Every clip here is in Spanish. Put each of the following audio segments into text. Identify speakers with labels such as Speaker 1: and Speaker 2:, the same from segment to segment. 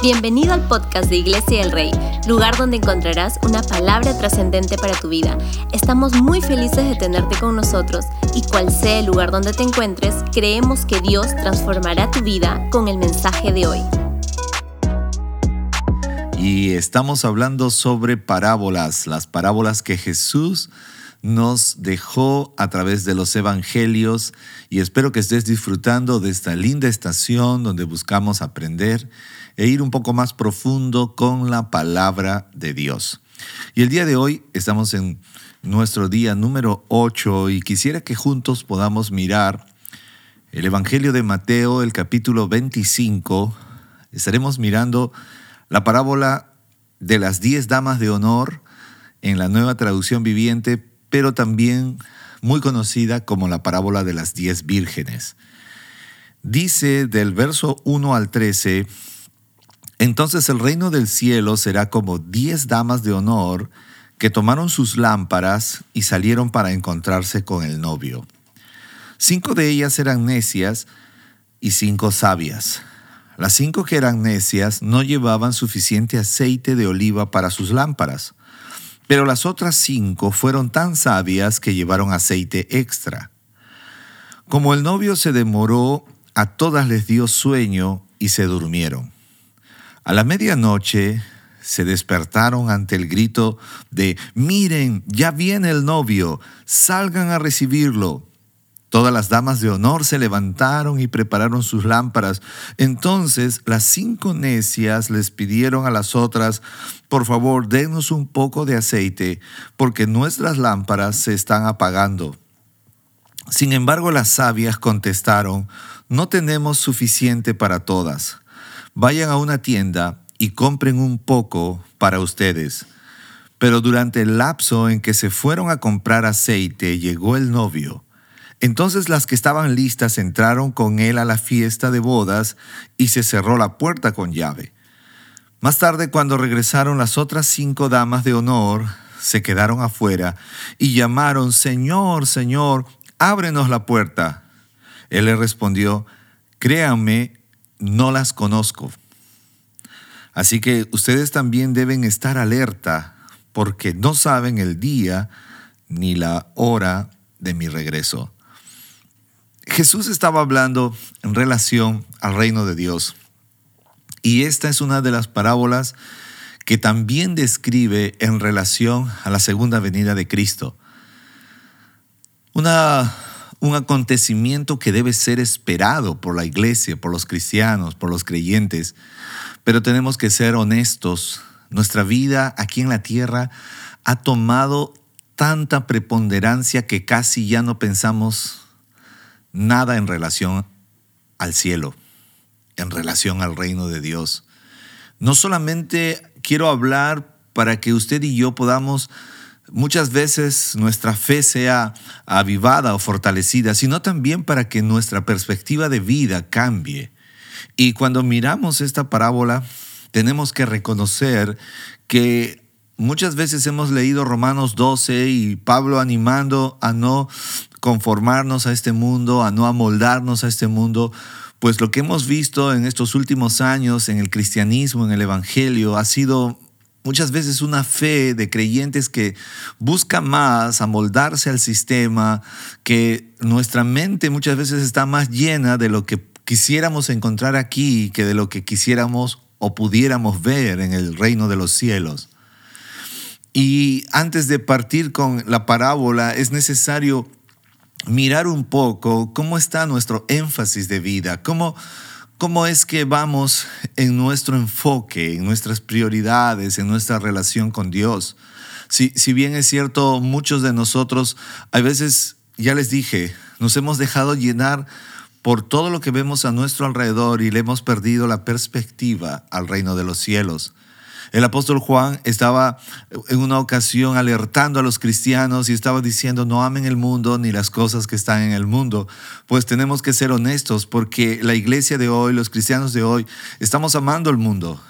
Speaker 1: Bienvenido al podcast de Iglesia del Rey, lugar donde encontrarás una palabra trascendente para tu vida. Estamos muy felices de tenerte con nosotros y cual sea el lugar donde te encuentres, creemos que Dios transformará tu vida con el mensaje de hoy.
Speaker 2: Y estamos hablando sobre parábolas, las parábolas que Jesús nos dejó a través de los evangelios y espero que estés disfrutando de esta linda estación donde buscamos aprender e ir un poco más profundo con la palabra de Dios. Y el día de hoy estamos en nuestro día número 8 y quisiera que juntos podamos mirar el Evangelio de Mateo, el capítulo 25. Estaremos mirando la parábola de las diez damas de honor en la nueva traducción viviente, pero también muy conocida como la parábola de las diez vírgenes. Dice del verso 1 al 13, entonces el reino del cielo será como diez damas de honor que tomaron sus lámparas y salieron para encontrarse con el novio. Cinco de ellas eran necias y cinco sabias. Las cinco que eran necias no llevaban suficiente aceite de oliva para sus lámparas, pero las otras cinco fueron tan sabias que llevaron aceite extra. Como el novio se demoró, a todas les dio sueño y se durmieron. A la medianoche se despertaron ante el grito de, miren, ya viene el novio, salgan a recibirlo. Todas las damas de honor se levantaron y prepararon sus lámparas. Entonces las cinco necias les pidieron a las otras, por favor, denos un poco de aceite, porque nuestras lámparas se están apagando. Sin embargo, las sabias contestaron, no tenemos suficiente para todas vayan a una tienda y compren un poco para ustedes. Pero durante el lapso en que se fueron a comprar aceite, llegó el novio. Entonces las que estaban listas entraron con él a la fiesta de bodas y se cerró la puerta con llave. Más tarde, cuando regresaron las otras cinco damas de honor, se quedaron afuera y llamaron, Señor, Señor, ábrenos la puerta. Él le respondió, Créanme, no las conozco. Así que ustedes también deben estar alerta porque no saben el día ni la hora de mi regreso. Jesús estaba hablando en relación al reino de Dios. Y esta es una de las parábolas que también describe en relación a la segunda venida de Cristo. Una un acontecimiento que debe ser esperado por la iglesia, por los cristianos, por los creyentes, pero tenemos que ser honestos. Nuestra vida aquí en la tierra ha tomado tanta preponderancia que casi ya no pensamos nada en relación al cielo, en relación al reino de Dios. No solamente quiero hablar para que usted y yo podamos muchas veces nuestra fe sea avivada o fortalecida, sino también para que nuestra perspectiva de vida cambie. Y cuando miramos esta parábola, tenemos que reconocer que muchas veces hemos leído Romanos 12 y Pablo animando a no conformarnos a este mundo, a no amoldarnos a este mundo, pues lo que hemos visto en estos últimos años en el cristianismo, en el Evangelio, ha sido muchas veces una fe de creyentes que busca más amoldarse al sistema, que nuestra mente muchas veces está más llena de lo que quisiéramos encontrar aquí que de lo que quisiéramos o pudiéramos ver en el reino de los cielos. Y antes de partir con la parábola, es necesario mirar un poco cómo está nuestro énfasis de vida, cómo cómo es que vamos en nuestro enfoque, en nuestras prioridades, en nuestra relación con Dios. Si, si bien es cierto, muchos de nosotros, a veces, ya les dije, nos hemos dejado llenar por todo lo que vemos a nuestro alrededor y le hemos perdido la perspectiva al reino de los cielos. El apóstol Juan estaba en una ocasión alertando a los cristianos y estaba diciendo, no amen el mundo ni las cosas que están en el mundo. Pues tenemos que ser honestos porque la iglesia de hoy, los cristianos de hoy, estamos amando el mundo.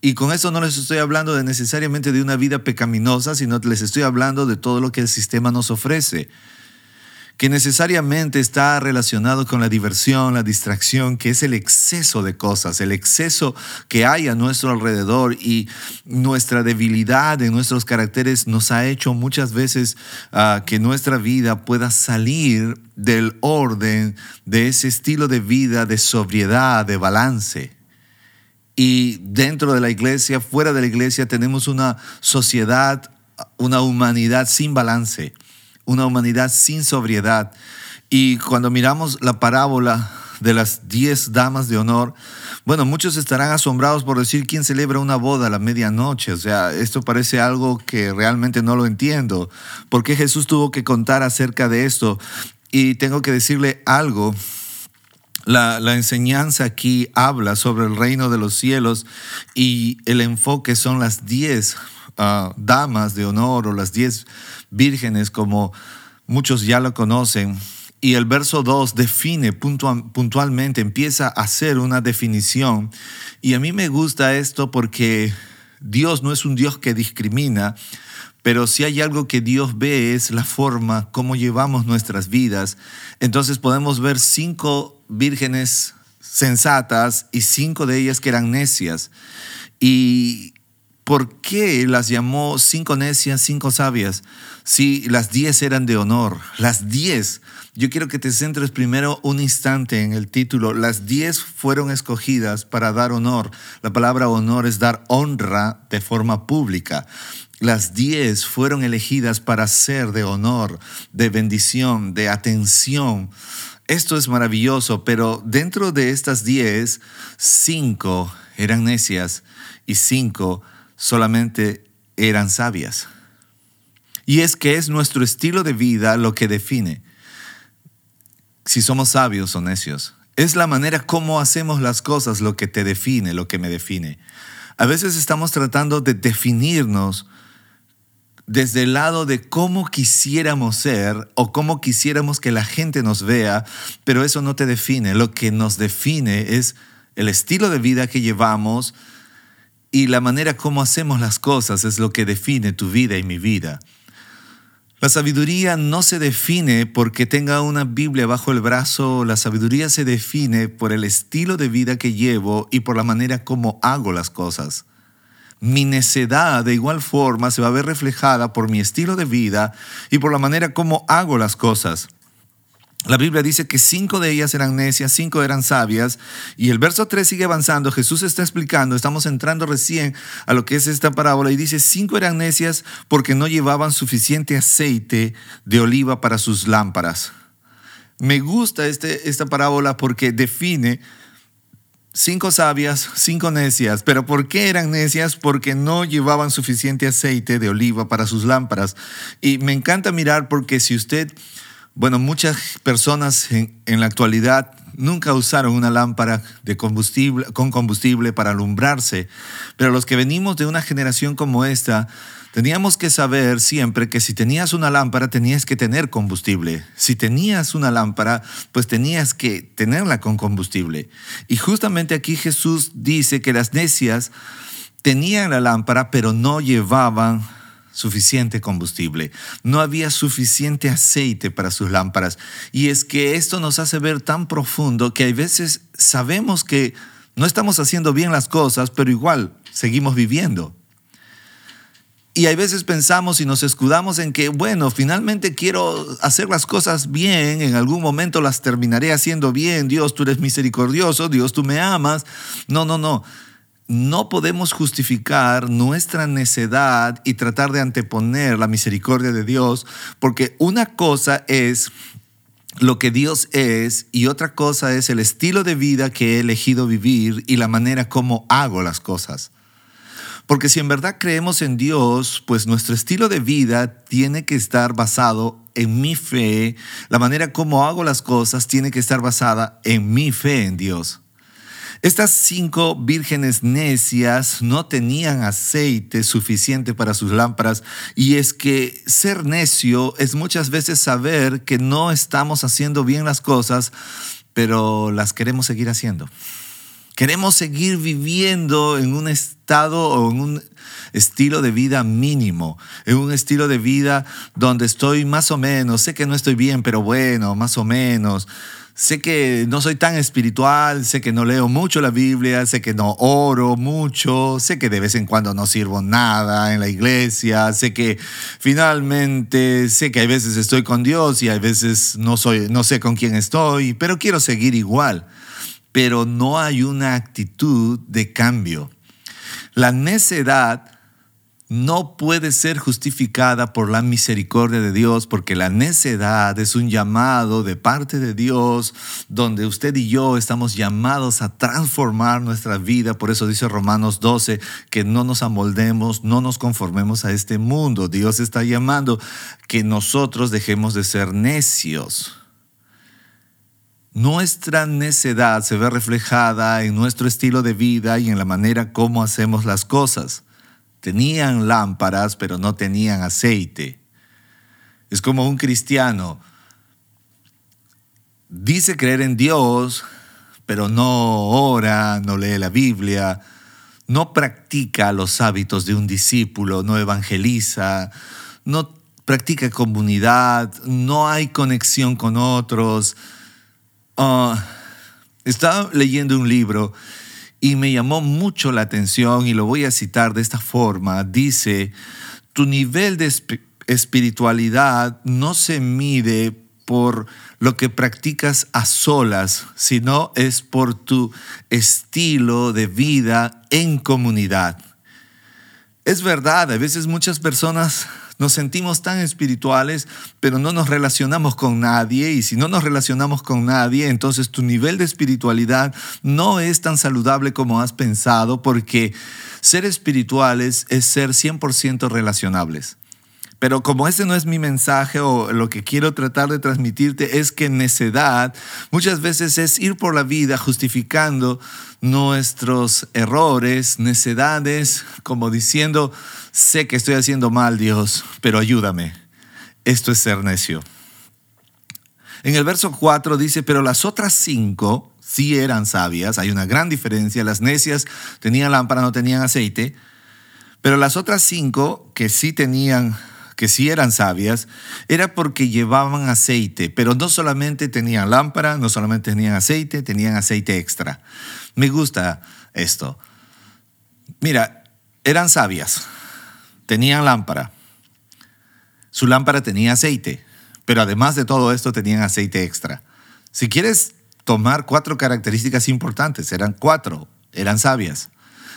Speaker 2: Y con eso no les estoy hablando de necesariamente de una vida pecaminosa, sino les estoy hablando de todo lo que el sistema nos ofrece. Que necesariamente está relacionado con la diversión, la distracción, que es el exceso de cosas, el exceso que hay a nuestro alrededor y nuestra debilidad en nuestros caracteres nos ha hecho muchas veces ah, que nuestra vida pueda salir del orden de ese estilo de vida de sobriedad, de balance. Y dentro de la iglesia, fuera de la iglesia, tenemos una sociedad, una humanidad sin balance, una humanidad sin sobriedad. Y cuando miramos la parábola de las diez damas de honor, bueno, muchos estarán asombrados por decir quién celebra una boda a la medianoche. O sea, esto parece algo que realmente no lo entiendo. ¿Por qué Jesús tuvo que contar acerca de esto? Y tengo que decirle algo la, enseñanza aquí habla sobre el reino de los cielos y el enfoque son las diez damas de honor o las diez vírgenes como muchos ya lo conocen. Y el verso 2 define puntualmente, empieza a hacer una definición. Y a mí me gusta esto porque Dios no es un Dios que discrimina, pero si hay algo que Dios ve es la forma, cómo llevamos nuestras vidas. Entonces podemos ver cinco vírgenes sensatas y cinco de ellas que eran necias. ¿Y por qué las llamó cinco necias, cinco sabias? Si las diez eran de honor, las diez. Yo quiero que te centres primero un instante en el título. Las diez fueron escogidas para dar honor. La palabra honor es dar honra de forma pública. Las diez fueron elegidas para ser de honor, de bendición, de atención. Esto es maravilloso, pero dentro de estas diez, cinco eran necias y cinco solamente eran sabias. Y es que es nuestro estilo de vida lo que define si somos sabios o necios. Es la manera como hacemos las cosas lo que te define, lo que me define. A veces estamos tratando de definirnos desde el lado de cómo quisiéramos ser o cómo quisiéramos que la gente nos vea, pero eso no te define. Lo que nos define es el estilo de vida que llevamos y la manera como hacemos las cosas es lo que define tu vida y mi vida. La sabiduría no se define porque tenga una Biblia bajo el brazo, la sabiduría se define por el estilo de vida que llevo y por la manera como hago las cosas mi necedad de igual forma se va a ver reflejada por mi estilo de vida y por la manera como hago las cosas. La Biblia dice que cinco de ellas eran necias, cinco eran sabias, y el verso 3 sigue avanzando. Jesús está explicando, estamos entrando recién a lo que es esta parábola, y dice, cinco eran necias porque no llevaban suficiente aceite de oliva para sus lámparas. Me gusta este, esta parábola porque define cinco sabias, cinco necias. ¿Pero por qué eran necias? Porque no llevaban suficiente aceite de oliva para sus lámparas. Y me encanta mirar porque si usted, bueno, muchas personas en, la actualidad nunca usaron una lámpara de combustible, con combustible para alumbrarse, pero los que venimos de una generación como esta, Teníamos que saber siempre que si tenías una lámpara tenías que tener combustible. Si tenías una lámpara, pues tenías que tenerla con combustible. Y justamente aquí Jesús dice que las necias tenían la lámpara, pero no llevaban suficiente combustible. No había suficiente aceite para sus lámparas. Y es que esto nos hace ver tan profundo que hay veces sabemos que no estamos haciendo bien las cosas, pero igual seguimos viviendo. Y hay veces pensamos y nos escudamos en que, bueno, finalmente quiero hacer las cosas bien, en algún momento las terminaré haciendo bien, Dios, tú eres misericordioso, Dios, tú me amas. No, no, no. No podemos justificar nuestra necedad y tratar de anteponer la misericordia de Dios, porque una cosa es lo que Dios es y otra cosa es el estilo de vida que he elegido vivir y la manera como hago las cosas. Porque si en verdad creemos en Dios, pues nuestro estilo de vida tiene que estar basado en mi fe, la manera como hago las cosas tiene que estar basada en mi fe en Dios. Estas cinco vírgenes necias no tenían aceite suficiente para sus lámparas y es que ser necio es muchas veces saber que no estamos haciendo bien las cosas, pero las queremos seguir haciendo. Queremos seguir viviendo en un estado o en un estilo de vida mínimo, en un estilo de vida donde estoy más o menos, sé que no estoy bien, pero bueno, más o menos. Sé que no soy tan espiritual, sé que no leo mucho la Biblia, sé que no oro mucho, sé que de vez en cuando no sirvo nada en la iglesia, sé que finalmente, sé que a veces estoy con Dios y a veces no, soy, no sé con quién estoy, pero quiero seguir igual. Pero no hay una actitud de cambio. La necedad no puede ser justificada por la misericordia de Dios, porque la necedad es un llamado de parte de Dios, donde usted y yo estamos llamados a transformar nuestra vida. Por eso dice Romanos 12, que no nos amoldemos, no nos conformemos a este mundo. Dios está llamando que nosotros dejemos de ser necios. Nuestra necedad se ve reflejada en nuestro estilo de vida y en la manera como hacemos las cosas. Tenían lámparas, pero no tenían aceite. Es como un cristiano. Dice creer en Dios, pero no ora, no lee la Biblia, no practica los hábitos de un discípulo, no evangeliza, no practica comunidad, no hay conexión con otros. Ah, estaba leyendo un libro y me llamó mucho la atención y lo voy a citar de esta forma. Dice, tu nivel de espiritualidad no se mide por lo que practicas a solas, sino es por tu estilo de vida en comunidad. Es verdad, a veces muchas personas nos sentimos tan espirituales, pero no nos relacionamos con nadie. Y si no nos relacionamos con nadie, entonces tu nivel de espiritualidad no es tan saludable como has pensado, porque ser espirituales es ser 100% relacionables. Pero como ese no es mi mensaje o lo que quiero tratar de transmitirte es que necedad muchas veces es ir por la vida justificando nuestros errores, necedades, como diciendo, sé que estoy haciendo mal Dios, pero ayúdame. Esto es ser necio. En el verso 4 dice, pero las otras cinco sí eran sabias, hay una gran diferencia, las necias tenían lámpara, no tenían aceite, pero las otras cinco que sí tenían que sí eran sabias, era porque llevaban aceite, pero no solamente tenían lámpara, no solamente tenían aceite, tenían aceite extra. Me gusta esto. Mira, eran sabias, tenían lámpara, su lámpara tenía aceite, pero además de todo esto tenían aceite extra. Si quieres tomar cuatro características importantes, eran cuatro, eran sabias,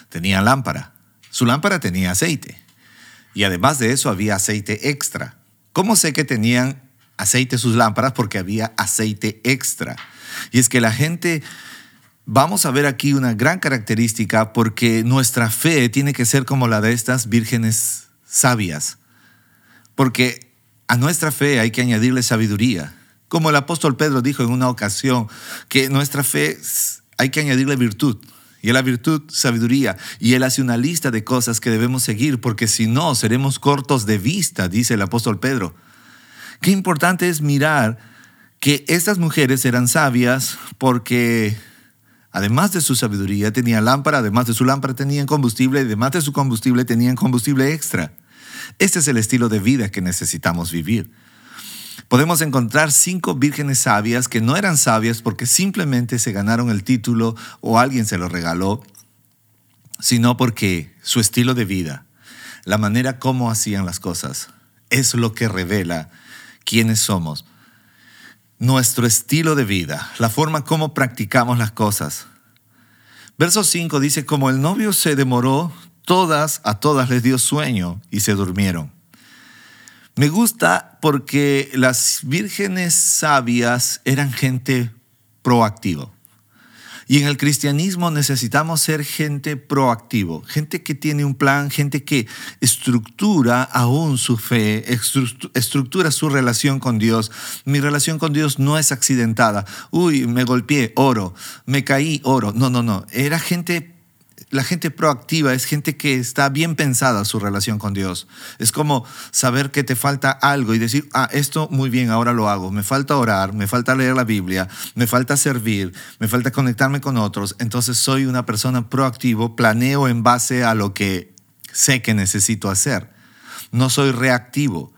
Speaker 2: tenían lámpara, su lámpara tenía aceite y además de eso había aceite extra. ¿Cómo sé que tenían aceite sus lámparas? Porque había aceite extra. Y es que la gente, vamos a ver aquí una gran característica porque nuestra fe tiene que ser como la de estas vírgenes sabias. Porque a nuestra fe hay que añadirle sabiduría. Como el apóstol Pedro dijo en una ocasión, que nuestra fe hay que añadirle virtud y la virtud sabiduría. Y él hace una lista de cosas que debemos seguir, porque si no, seremos cortos de vista, dice el apóstol Pedro. Qué importante es mirar que estas mujeres eran sabias porque además de su sabiduría tenían lámpara, además de su lámpara tenían combustible, además de su combustible tenían combustible extra. Este es el estilo de vida que necesitamos vivir podemos encontrar cinco vírgenes sabias que no eran sabias porque simplemente se ganaron el título o alguien se lo regaló, sino porque su estilo de vida, la manera como hacían las cosas, es lo que revela quiénes somos. Nuestro estilo de vida, la forma como practicamos las cosas. Verso 5 dice, como el novio se demoró, todas a todas les dio sueño y se durmieron. Me gusta porque las vírgenes sabias eran gente proactiva. Y en el cristianismo necesitamos ser gente proactivo, gente que tiene un plan, gente que estructura aún su fe, estructura su relación con Dios. Mi relación con Dios no es accidentada. Uy, me golpeé, oro, me caí, oro. No, no, no. Era gente la gente proactiva es gente que está bien pensada su relación con Dios. Es como saber que te falta algo y decir, ah, esto muy bien, ahora lo hago. Me falta orar, me falta leer la Biblia, me falta servir, me falta conectarme con otros. Entonces soy una persona proactivo, planeo en base a lo que sé que necesito hacer. No soy reactivo.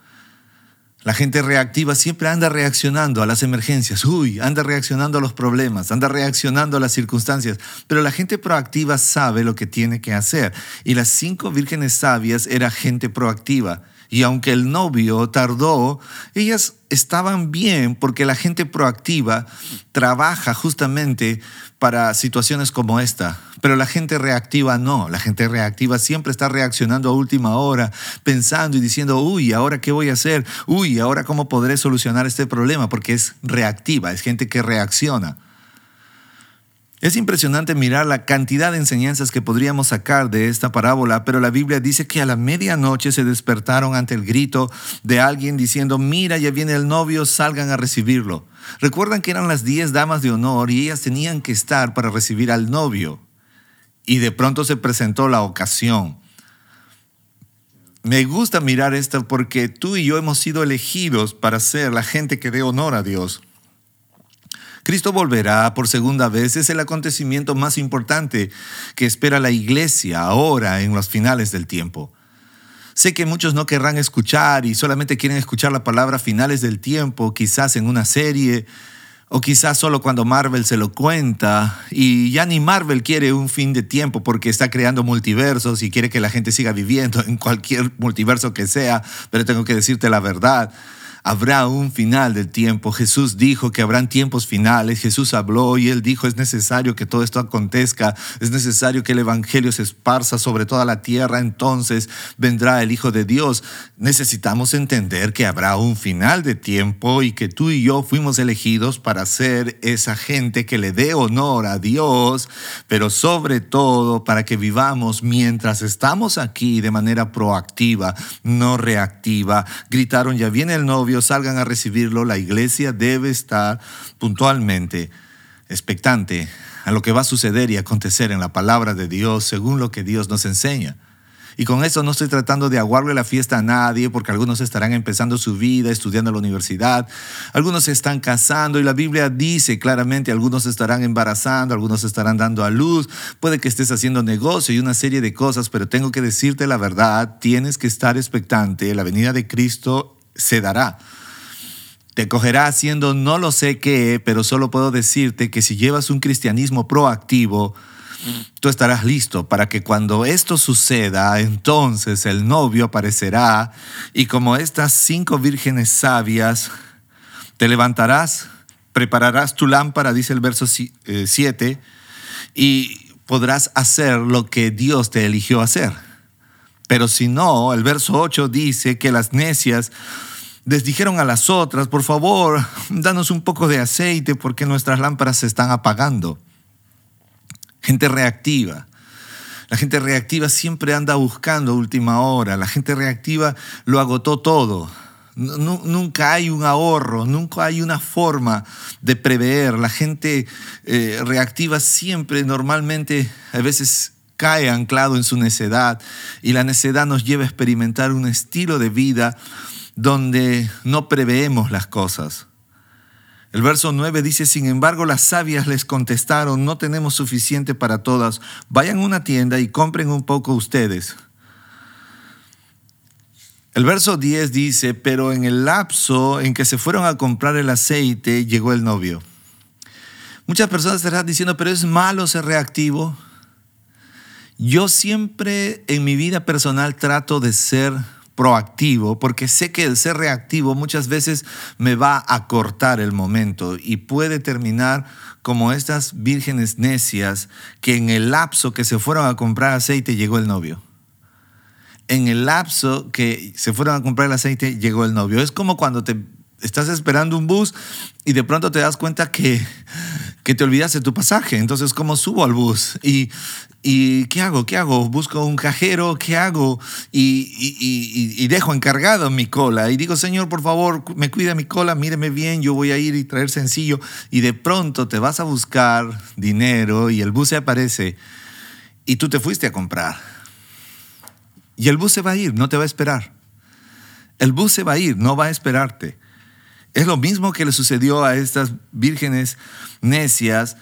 Speaker 2: La gente reactiva siempre anda reaccionando a las emergencias, uy, anda reaccionando a los problemas, anda reaccionando a las circunstancias, pero la gente proactiva sabe lo que tiene que hacer. Y las cinco vírgenes sabias era gente proactiva. Y aunque el novio tardó, ellas estaban bien porque la gente proactiva trabaja justamente para situaciones como esta. Pero la gente reactiva no. La gente reactiva siempre está reaccionando a última hora, pensando y diciendo, uy, ¿ahora qué voy a hacer? Uy, ¿ahora cómo podré solucionar este problema? Porque es reactiva, es gente que reacciona. Es impresionante mirar la cantidad de enseñanzas que podríamos sacar de esta parábola, pero la Biblia dice que a la medianoche se despertaron ante el grito de alguien diciendo, mira, ya viene el novio, salgan a recibirlo. Recuerdan que eran las diez damas de honor y ellas tenían que estar para recibir al novio. Y de pronto se presentó la ocasión. Me gusta mirar esto porque tú y yo hemos sido elegidos para ser la gente que dé honor a Dios. Cristo volverá por segunda vez. Es el acontecimiento más importante que espera la iglesia ahora en los finales del tiempo. Sé que muchos no querrán escuchar y solamente quieren escuchar la palabra finales del tiempo, quizás en una serie o quizás solo cuando Marvel se lo cuenta y ya ni Marvel quiere un fin de tiempo porque está creando multiversos y quiere que la gente siga viviendo en cualquier multiverso que sea, pero tengo que decirte la verdad habrá un final del tiempo. Jesús dijo que habrán tiempos finales. Jesús habló y él dijo, es necesario que todo esto acontezca, es necesario que el Evangelio se esparza sobre toda la tierra, entonces vendrá el Hijo de Dios. Necesitamos entender que habrá un final de tiempo y que tú y yo fuimos elegidos para ser esa gente que le dé honor a Dios, pero sobre todo para que vivamos mientras estamos aquí de manera proactiva, no reactiva. Gritaron, ya viene el novio salgan a recibirlo, la iglesia debe estar puntualmente expectante a lo que va a suceder y acontecer en la palabra de Dios según lo que Dios nos enseña. Y con eso no estoy tratando de aguarle la fiesta a nadie, porque algunos estarán empezando su vida, estudiando en la universidad, algunos se están casando y la Biblia dice claramente, algunos estarán embarazando, algunos estarán dando a luz, puede que estés haciendo negocio y una serie de cosas, pero tengo que decirte la verdad, tienes que estar expectante, la venida de Cristo se dará. Te cogerá haciendo no lo sé qué, pero solo puedo decirte que si llevas un cristianismo proactivo, tú estarás listo para que cuando esto suceda, entonces el novio aparecerá y como estas cinco vírgenes sabias, te levantarás, prepararás tu lámpara, dice el verso 7, eh, y podrás hacer lo que Dios te eligió hacer. Pero si no, el verso 8 dice que las necias les dijeron a las otras, por favor, danos un poco de aceite porque nuestras lámparas se están apagando. Gente reactiva. La gente reactiva siempre anda buscando última hora. La gente reactiva lo agotó todo. Nunca hay un ahorro, nunca hay una forma de prever. La gente eh, reactiva siempre, normalmente, a veces cae anclado en su necedad y la necedad nos lleva a experimentar un estilo de vida donde no preveemos las cosas. El verso 9 dice, sin embargo las sabias les contestaron, no tenemos suficiente para todas, vayan a una tienda y compren un poco ustedes. El verso 10 dice, pero en el lapso en que se fueron a comprar el aceite, llegó el novio. Muchas personas estarán diciendo, pero es malo ser reactivo. Yo siempre en mi vida personal trato de ser proactivo, porque sé que el ser reactivo muchas veces me va a cortar el momento y puede terminar como estas vírgenes necias que en el lapso que se fueron a comprar aceite llegó el novio. En el lapso que se fueron a comprar el aceite llegó el novio. Es como cuando te estás esperando un bus y de pronto te das cuenta que, que te olvidaste tu pasaje. Entonces, ¿cómo subo al bus? Y, ¿Y qué hago? ¿Qué hago? ¿Busco un cajero? ¿Qué hago? Y, dejo encargado mi cola. Y digo, Señor, por favor, me cuida mi cola, míreme bien, yo voy a ir y traer sencillo. Y de pronto te vas a buscar dinero y el bus se aparece. y tú te fuiste a comprar. Y el bus se va a ir, no te va a esperar. El bus se va a ir, no va a esperarte. Es lo mismo que le sucedió a estas vírgenes necias,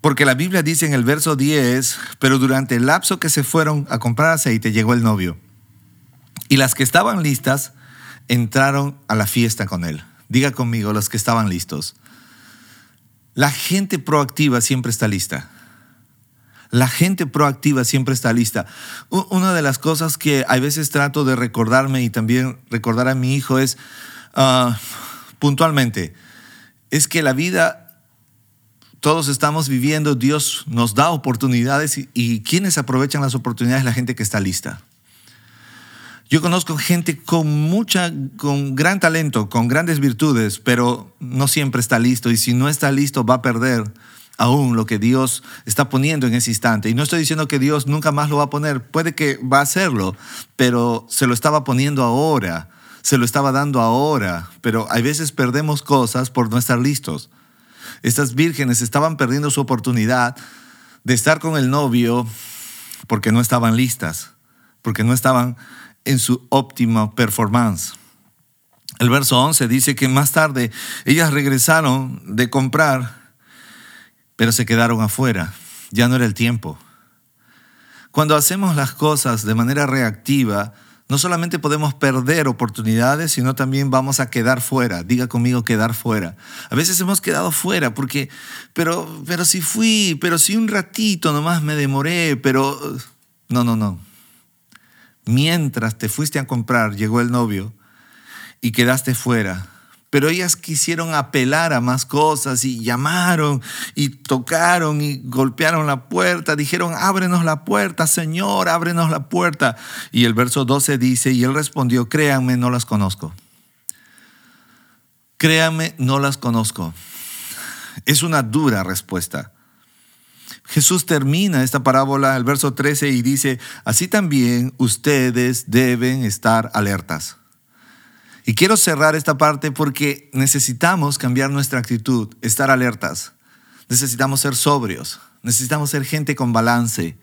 Speaker 2: porque la Biblia dice en el verso 10, pero durante el lapso que se fueron a comprar aceite llegó el novio. Y las que estaban listas entraron a la fiesta con él. Diga conmigo, los que estaban listos. La gente proactiva siempre está lista. La gente proactiva siempre está lista. Una de las cosas que a veces trato de recordarme y también recordar a mi hijo es ah, puntualmente, es que la vida todos estamos viviendo, Dios nos da oportunidades y, y quienes aprovechan las oportunidades la gente que está lista. Yo conozco gente con mucha, con gran talento, con grandes virtudes, pero no siempre está listo y si no está listo va a perder aún lo que Dios está poniendo en ese instante. Y no estoy diciendo que Dios nunca más lo va a poner, puede que va a hacerlo, pero se lo estaba poniendo ahora, se lo estaba dando ahora, pero hay veces perdemos cosas por no estar listos. Estas vírgenes estaban perdiendo su oportunidad de estar con el novio porque no estaban listas, porque no estaban en su óptima performance. El verso 11 dice que más tarde ellas regresaron de comprar, pero se quedaron afuera. Ya no era el tiempo. Cuando hacemos las cosas de manera reactiva, no solamente podemos perder oportunidades, sino también vamos a quedar fuera. Diga conmigo quedar fuera. A veces hemos quedado fuera porque, pero, pero si fui, pero si un ratito nomás me demoré, pero... No, no, no mientras te fuiste a comprar, llegó el novio y quedaste fuera. Pero ellas quisieron apelar a más cosas y llamaron y tocaron y golpearon la puerta. Dijeron, ábrenos la puerta, Señor, ábrenos la puerta. Y el verso 12 dice, y él respondió, créanme, no las conozco. Créanme, no las conozco. Es una dura respuesta. Jesús termina esta parábola, el verso 13, y dice, así también ustedes deben estar alertas. Y quiero cerrar esta parte porque necesitamos cambiar nuestra actitud, estar alertas. Necesitamos ser sobrios, necesitamos ser gente con balance.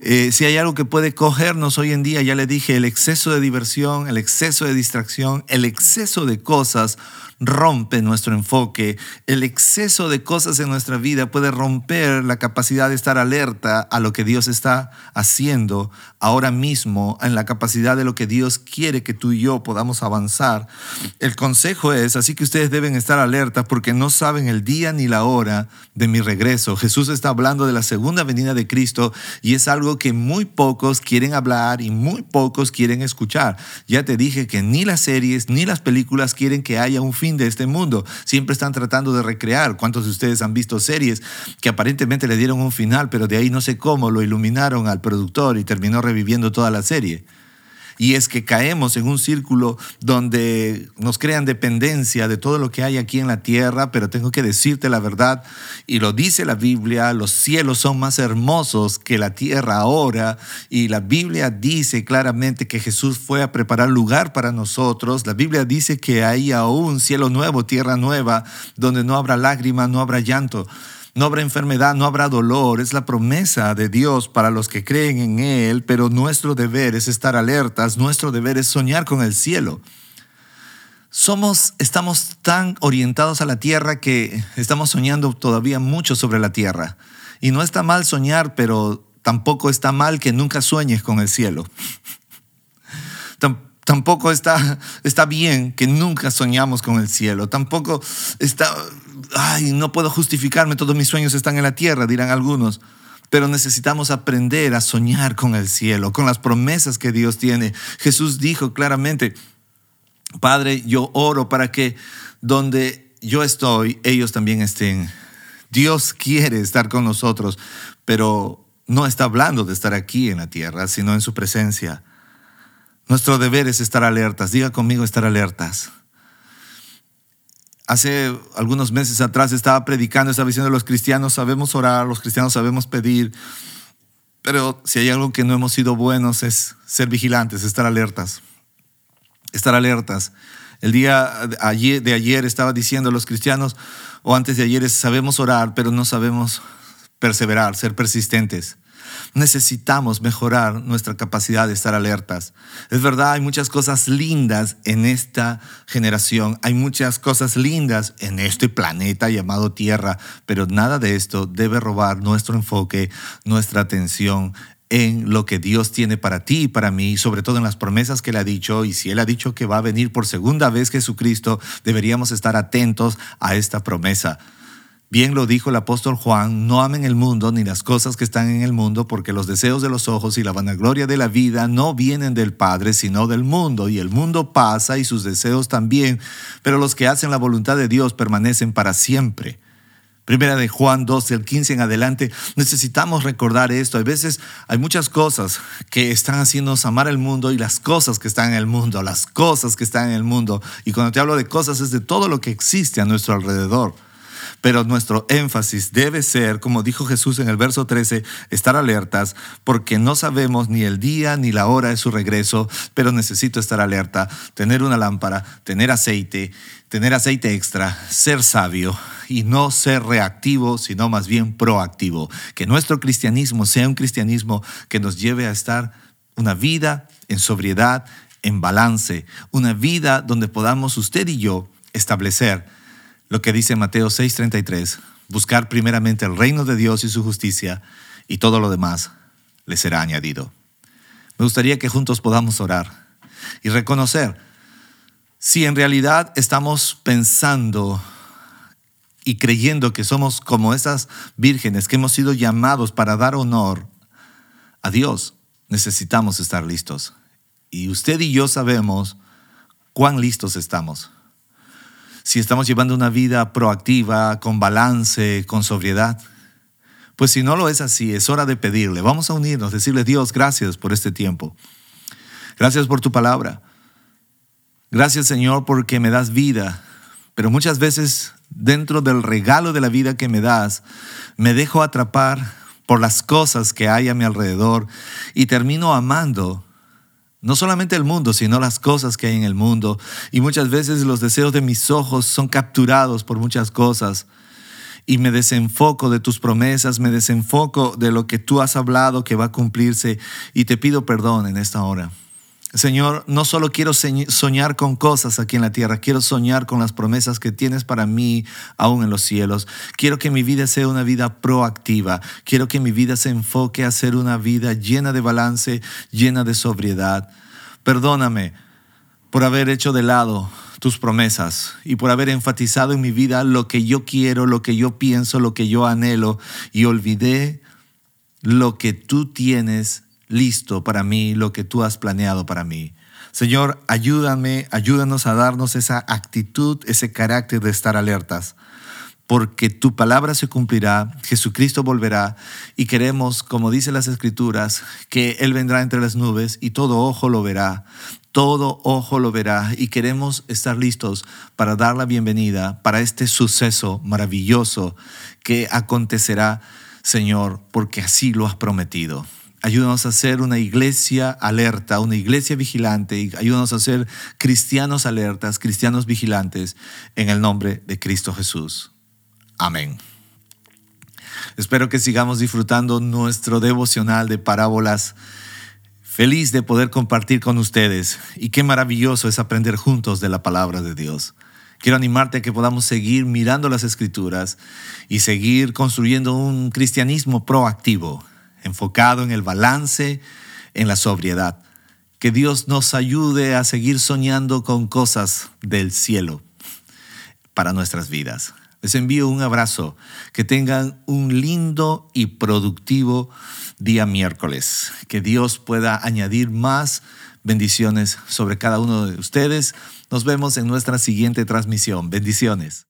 Speaker 2: Eh, si hay algo que puede cogernos hoy en día, ya le dije, el exceso de diversión, el exceso de distracción, el exceso de cosas rompe nuestro enfoque. El exceso de cosas en nuestra vida puede romper la capacidad de estar alerta a lo que Dios está haciendo ahora mismo, en la capacidad de lo que Dios quiere que tú y yo podamos avanzar. El consejo es, así que ustedes deben estar alertas porque no saben el día ni la hora de mi regreso. Jesús está hablando de la segunda venida de Cristo y es algo que muy pocos quieren hablar y muy pocos quieren escuchar. Ya te dije que ni las series ni las películas quieren que haya un de este mundo. Siempre están tratando de recrear. ¿Cuántos de ustedes han visto series que aparentemente le dieron un final, pero de ahí no sé cómo lo iluminaron al productor y terminó reviviendo toda la serie? Y es que caemos en un círculo donde nos crean dependencia de todo lo que hay aquí en la tierra, pero tengo que decirte la verdad, y lo dice la Biblia, los cielos son más hermosos que la tierra ahora, y la Biblia dice claramente que Jesús fue a preparar lugar para nosotros, la Biblia dice que hay aún cielo nuevo, tierra nueva, donde no habrá lágrima, no habrá llanto. No habrá enfermedad, no habrá dolor. Es la promesa de Dios para los que creen en Él, pero nuestro deber es estar alertas, nuestro deber es soñar con el cielo. Somos, estamos tan orientados a la tierra que estamos soñando todavía mucho sobre la tierra. Y no está mal soñar, pero tampoco está mal que nunca sueñes con el cielo. Tampoco está, está bien que nunca soñamos con el cielo. Tampoco está, ay, no puedo justificarme, todos mis sueños están en la tierra, dirán algunos. Pero necesitamos aprender a soñar con el cielo, con las promesas que Dios tiene. Jesús dijo claramente, Padre, yo oro para que donde yo estoy, ellos también estén. Dios quiere estar con nosotros, pero no está hablando de estar aquí en la tierra, sino en su presencia. Nuestro deber es estar alertas. Diga conmigo estar alertas. Hace algunos meses atrás estaba predicando, estaba diciendo los cristianos sabemos orar, los cristianos sabemos pedir, pero si hay algo que no hemos sido buenos es ser vigilantes, estar alertas. Estar alertas. El día de ayer, estaba diciendo los cristianos, o antes de ayer, sabemos orar, pero no sabemos perseverar, ser persistentes. Necesitamos mejorar nuestra capacidad de estar alertas. Es verdad, hay muchas cosas lindas en esta generación, hay muchas cosas lindas en este planeta llamado Tierra, pero nada de esto debe robar nuestro enfoque, nuestra atención en lo que Dios tiene para ti y para mí, sobre todo en las promesas que Él ha dicho. Y si Él ha dicho que va a venir por segunda vez Jesucristo, deberíamos estar atentos a esta promesa. Bien lo dijo el apóstol Juan, no amen el mundo ni las cosas que están en el mundo, porque los deseos de los ojos y la vanagloria de la vida no vienen del Padre, sino del mundo, y el mundo pasa y sus deseos también, pero los que hacen la voluntad de Dios permanecen para siempre. Primera de Juan 12, el 15 en adelante, necesitamos recordar esto. A veces hay muchas cosas que están haciéndonos amar el mundo y las cosas que están en el mundo, las cosas que están en el mundo. Y cuando te hablo de cosas es de todo lo que existe a nuestro alrededor. Pero nuestro énfasis debe ser, como dijo Jesús en el verso 13, estar alertas porque no sabemos ni el día ni la hora de su regreso, pero necesito estar alerta, tener una lámpara, tener aceite, tener aceite extra, ser sabio y no ser reactivo, sino más bien proactivo. Que nuestro cristianismo sea un cristianismo que nos lleve a estar una vida en sobriedad, en balance, una vida donde podamos usted y yo establecer lo que dice Mateo 6:33, buscar primeramente el reino de Dios y su justicia y todo lo demás le será añadido. Me gustaría que juntos podamos orar y reconocer si en realidad estamos pensando y creyendo que somos como esas vírgenes que hemos sido llamados para dar honor a Dios, necesitamos estar listos. Y usted y yo sabemos cuán listos estamos si estamos llevando una vida proactiva, con balance, con sobriedad. Pues si no lo es así, es hora de pedirle. Vamos a unirnos, decirle Dios, gracias por este tiempo. Gracias por tu palabra. Gracias Señor porque me das vida. Pero muchas veces dentro del regalo de la vida que me das, me dejo atrapar por las cosas que hay a mi alrededor y termino amando no solamente el mundo, sino las cosas que hay en el mundo. Y muchas veces los deseos de mis ojos son capturados por muchas cosas. Y me desenfoco de tus promesas, me desenfoco de lo que tú has hablado que va a cumplirse. Y te pido perdón en esta hora. Señor, no solo quiero soñar con cosas aquí en la tierra, quiero soñar con las promesas que tienes para mí aún en los cielos. Quiero que mi vida sea una vida proactiva. Quiero que mi vida se enfoque a ser una vida llena de balance, llena de sobriedad. Perdóname por haber hecho de lado tus promesas y por haber enfatizado en mi vida lo que yo quiero, lo que yo pienso, lo que yo anhelo y olvidé lo que tú tienes listo para mí, lo que tú has planeado para mí. Señor, ayúdame, ayúdanos a darnos esa actitud, ese carácter de estar alertas, porque tu palabra se cumplirá, Jesucristo volverá y queremos, como dice las escrituras, que Él vendrá entre las nubes y todo ojo lo verá, todo ojo lo verá y queremos estar listos para dar la bienvenida para este suceso maravilloso que acontecerá, Señor, porque así lo has prometido. Ayúdanos a ser una iglesia alerta, una iglesia vigilante. Y ayúdanos a ser cristianos alertas, cristianos vigilantes, en el nombre de Cristo Jesús. Amén. Espero que sigamos disfrutando nuestro devocional de parábolas. Feliz de poder compartir con ustedes y qué maravilloso es aprender juntos de la palabra de Dios. Quiero animarte a que podamos seguir mirando las escrituras y seguir construyendo un cristianismo proactivo enfocado en el balance, en la sobriedad. Que Dios nos ayude a seguir soñando con cosas del cielo para nuestras vidas. Les envío un abrazo. Que tengan un lindo y productivo día miércoles. Que Dios pueda añadir más bendiciones sobre cada uno de ustedes. Nos vemos en nuestra siguiente transmisión. Bendiciones.